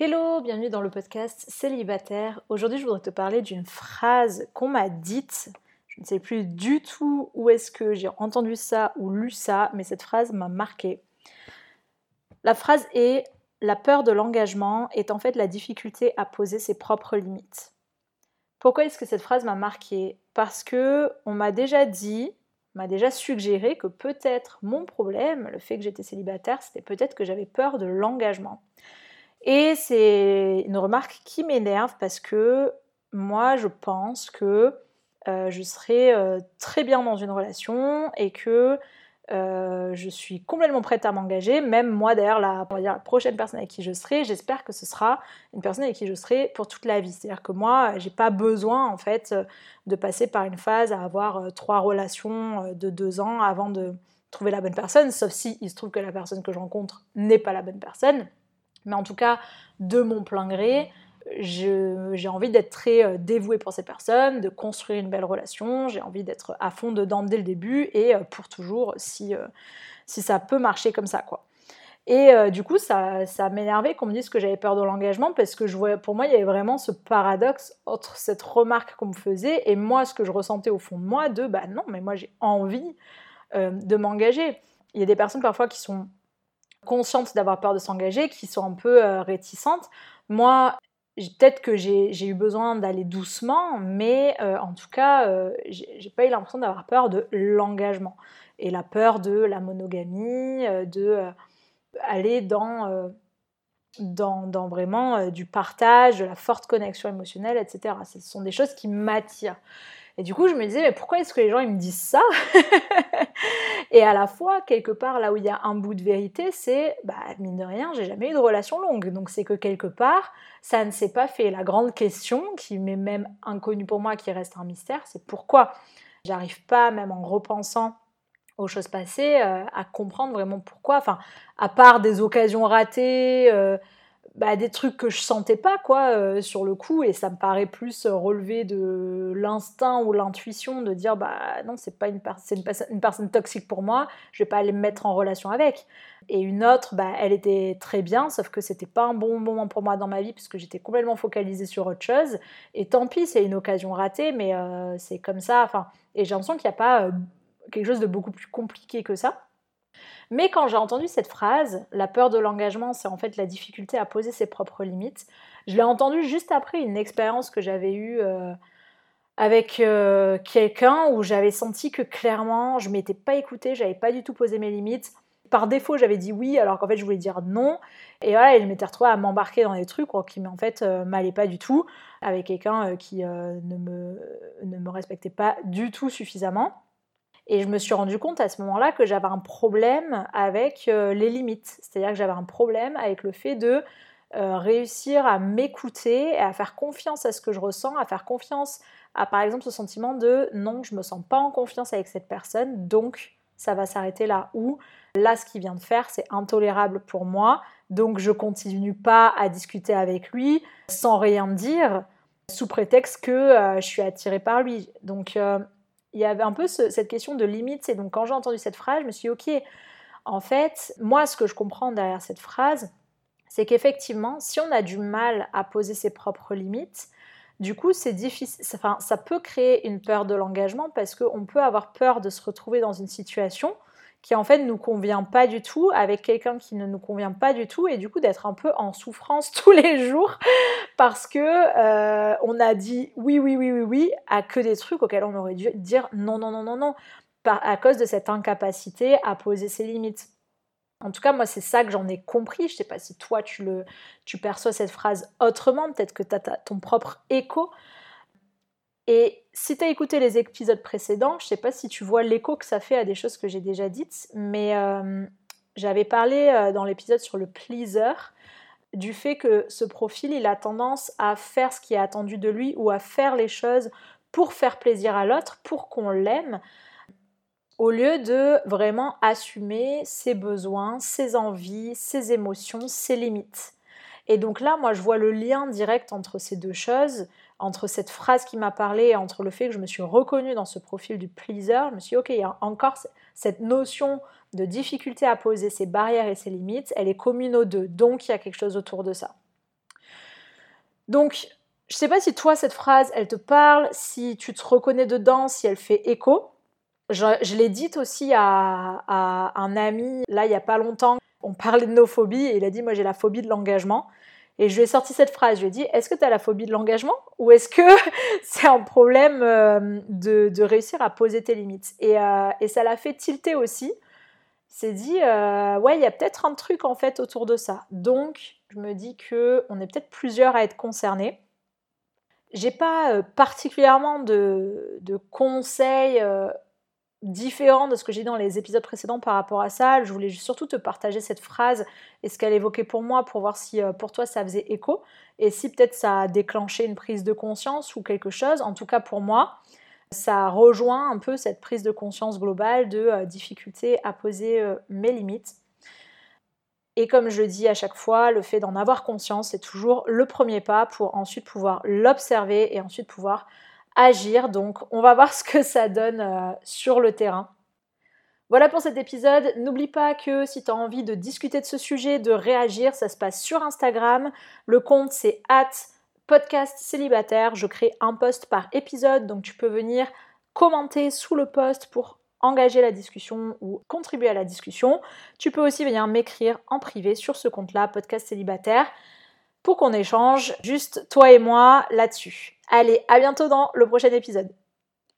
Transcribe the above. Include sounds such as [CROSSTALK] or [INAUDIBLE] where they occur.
Hello, bienvenue dans le podcast Célibataire. Aujourd'hui, je voudrais te parler d'une phrase qu'on m'a dite. Je ne sais plus du tout où est-ce que j'ai entendu ça ou lu ça, mais cette phrase m'a marqué. La phrase est La peur de l'engagement est en fait la difficulté à poser ses propres limites. Pourquoi est-ce que cette phrase m'a marqué Parce que on m'a déjà dit, m'a déjà suggéré que peut-être mon problème, le fait que j'étais célibataire, c'était peut-être que j'avais peur de l'engagement. Et c'est une remarque qui m'énerve parce que moi, je pense que euh, je serai euh, très bien dans une relation et que euh, je suis complètement prête à m'engager. Même moi, d'ailleurs, la, la prochaine personne avec qui je serai, j'espère que ce sera une personne avec qui je serai pour toute la vie. C'est-à-dire que moi, j'ai pas besoin, en fait, de passer par une phase à avoir trois relations de deux ans avant de trouver la bonne personne, sauf si il se trouve que la personne que je rencontre n'est pas la bonne personne. Mais en tout cas, de mon plein gré, j'ai envie d'être très euh, dévouée pour ces personnes, de construire une belle relation, j'ai envie d'être à fond dedans dès le début et euh, pour toujours si, euh, si ça peut marcher comme ça. quoi. Et du coup, ça, ça m'énervait qu'on me dise que j'avais peur de l'engagement parce que je voyais, pour moi, il y avait vraiment ce paradoxe entre cette remarque qu'on me faisait et moi, ce que je ressentais au fond de moi de bah non, mais moi j'ai envie de m'engager. Il y a des personnes parfois qui sont conscientes d'avoir peur de s'engager, qui sont un peu euh, réticentes. Moi, peut-être que j'ai eu besoin d'aller doucement, mais euh, en tout cas, euh, j'ai pas eu l'impression d'avoir peur de l'engagement et la peur de la monogamie, de aller dans, dans, dans, vraiment du partage, de la forte connexion émotionnelle, etc. Ce sont des choses qui m'attirent. Et du coup, je me disais, mais pourquoi est-ce que les gens ils me disent ça [LAUGHS] Et à la fois, quelque part, là où il y a un bout de vérité, c'est, bah, mine de rien, j'ai jamais eu de relation longue. Donc c'est que quelque part, ça ne s'est pas fait. La grande question, qui m'est même inconnue pour moi, qui reste un mystère, c'est pourquoi j'arrive pas, même en repensant aux choses passées, euh, à comprendre vraiment pourquoi. Enfin, à part des occasions ratées. Euh, bah, des trucs que je sentais pas quoi euh, sur le coup et ça me paraît plus relever de l'instinct ou l'intuition de dire bah non c'est pas une, une, personne toxique pour moi je vais pas aller me mettre en relation avec. Et une autre bah elle était très bien sauf que c'était pas un bon moment pour moi dans ma vie puisque j'étais complètement focalisée sur autre chose. Et tant pis c'est une occasion ratée mais euh, c'est comme ça enfin et j'ai l'impression qu'il n'y a pas euh, quelque chose de beaucoup plus compliqué que ça mais quand j'ai entendu cette phrase, la peur de l'engagement, c'est en fait la difficulté à poser ses propres limites, je l'ai entendue juste après une expérience que j'avais eue euh, avec euh, quelqu'un où j'avais senti que clairement, je m'étais pas écoutée, j'avais pas du tout posé mes limites. Par défaut, j'avais dit oui, alors qu'en fait, je voulais dire non. Et voilà, je m'étais retrouvée à m'embarquer dans des trucs qui, en fait, euh, m'allaient pas du tout, avec quelqu'un qui ne, me, ne me respectait pas du tout suffisamment. Et je me suis rendu compte à ce moment-là que j'avais un problème avec euh, les limites. C'est-à-dire que j'avais un problème avec le fait de euh, réussir à m'écouter et à faire confiance à ce que je ressens, à faire confiance à par exemple ce sentiment de non, je me sens pas en confiance avec cette personne, donc ça va s'arrêter là où là ce qu'il vient de faire c'est intolérable pour moi, donc je continue pas à discuter avec lui sans rien dire sous prétexte que euh, je suis attirée par lui. Donc il y avait un peu cette question de limite. C'est donc quand j'ai entendu cette phrase, je me suis dit, ok, en fait, moi, ce que je comprends derrière cette phrase, c'est qu'effectivement, si on a du mal à poser ses propres limites, du coup, c'est difficile. Enfin, ça peut créer une peur de l'engagement parce qu'on peut avoir peur de se retrouver dans une situation qui en fait nous convient pas du tout, avec quelqu'un qui ne nous convient pas du tout, et du coup d'être un peu en souffrance [LAUGHS] tous les jours parce que euh, on a dit oui, oui, oui, oui, oui à que des trucs auxquels on aurait dû dire non, non, non, non, non, à cause de cette incapacité à poser ses limites. En tout cas, moi, c'est ça que j'en ai compris. Je sais pas si toi, tu, le, tu perçois cette phrase autrement. Peut-être que tu as ton propre écho. Et si tu as écouté les épisodes précédents, je ne sais pas si tu vois l'écho que ça fait à des choses que j'ai déjà dites, mais euh, j'avais parlé euh, dans l'épisode sur le pleaser du fait que ce profil, il a tendance à faire ce qui est attendu de lui ou à faire les choses pour faire plaisir à l'autre, pour qu'on l'aime, au lieu de vraiment assumer ses besoins, ses envies, ses émotions, ses limites. Et donc là, moi, je vois le lien direct entre ces deux choses entre cette phrase qui m'a parlé et entre le fait que je me suis reconnue dans ce profil du pleaser, je me suis dit, ok, il y a encore cette notion de difficulté à poser ses barrières et ses limites, elle est commune aux deux, donc il y a quelque chose autour de ça. Donc, je sais pas si toi, cette phrase, elle te parle, si tu te reconnais dedans, si elle fait écho. Je, l'ai dite aussi à, un ami, là, il y a pas longtemps. On parlait de nos phobies et il a dit, moi, j'ai la phobie de l'engagement. Et je lui ai sorti cette phrase, je lui ai dit, est-ce que tu as la phobie de l'engagement ou est-ce que [LAUGHS] c'est un problème euh, de, réussir à poser tes limites? Euh, et, ça l'a fait tilter aussi. Il s'est dit, euh, ouais, il y a peut-être un truc en fait autour de ça. Donc, je me dis qu'on est peut-être plusieurs à être concernés. J'ai pas particulièrement de, de conseils différent de ce que j'ai dit dans les épisodes précédents par rapport à ça. Je voulais surtout te partager cette phrase et ce qu'elle évoquait pour moi pour voir si euh, pour toi ça faisait écho et si peut-être ça a déclenché une prise de conscience ou quelque chose. En tout cas pour moi, ça rejoint un peu cette prise de conscience globale de euh, difficulté à poser euh, mes limites. Et comme je le dis à chaque fois, le fait d'en avoir conscience, c'est toujours le premier pas pour ensuite pouvoir l'observer et ensuite pouvoir agir. Donc on va voir ce que ça donne euh, sur le terrain. Voilà pour cet épisode. N'oublie pas que si tu as envie de discuter de ce sujet, de réagir, ça se passe sur Instagram. Le compte c'est at podcast célibataire. Je crée un post par épisode, donc tu peux venir commenter sous le post pour engager la discussion ou contribuer à la discussion. Tu peux aussi venir m'écrire en privé sur ce compte-là, podcast célibataire, pour qu'on échange juste toi et moi là-dessus. Allez, à bientôt dans le prochain épisode.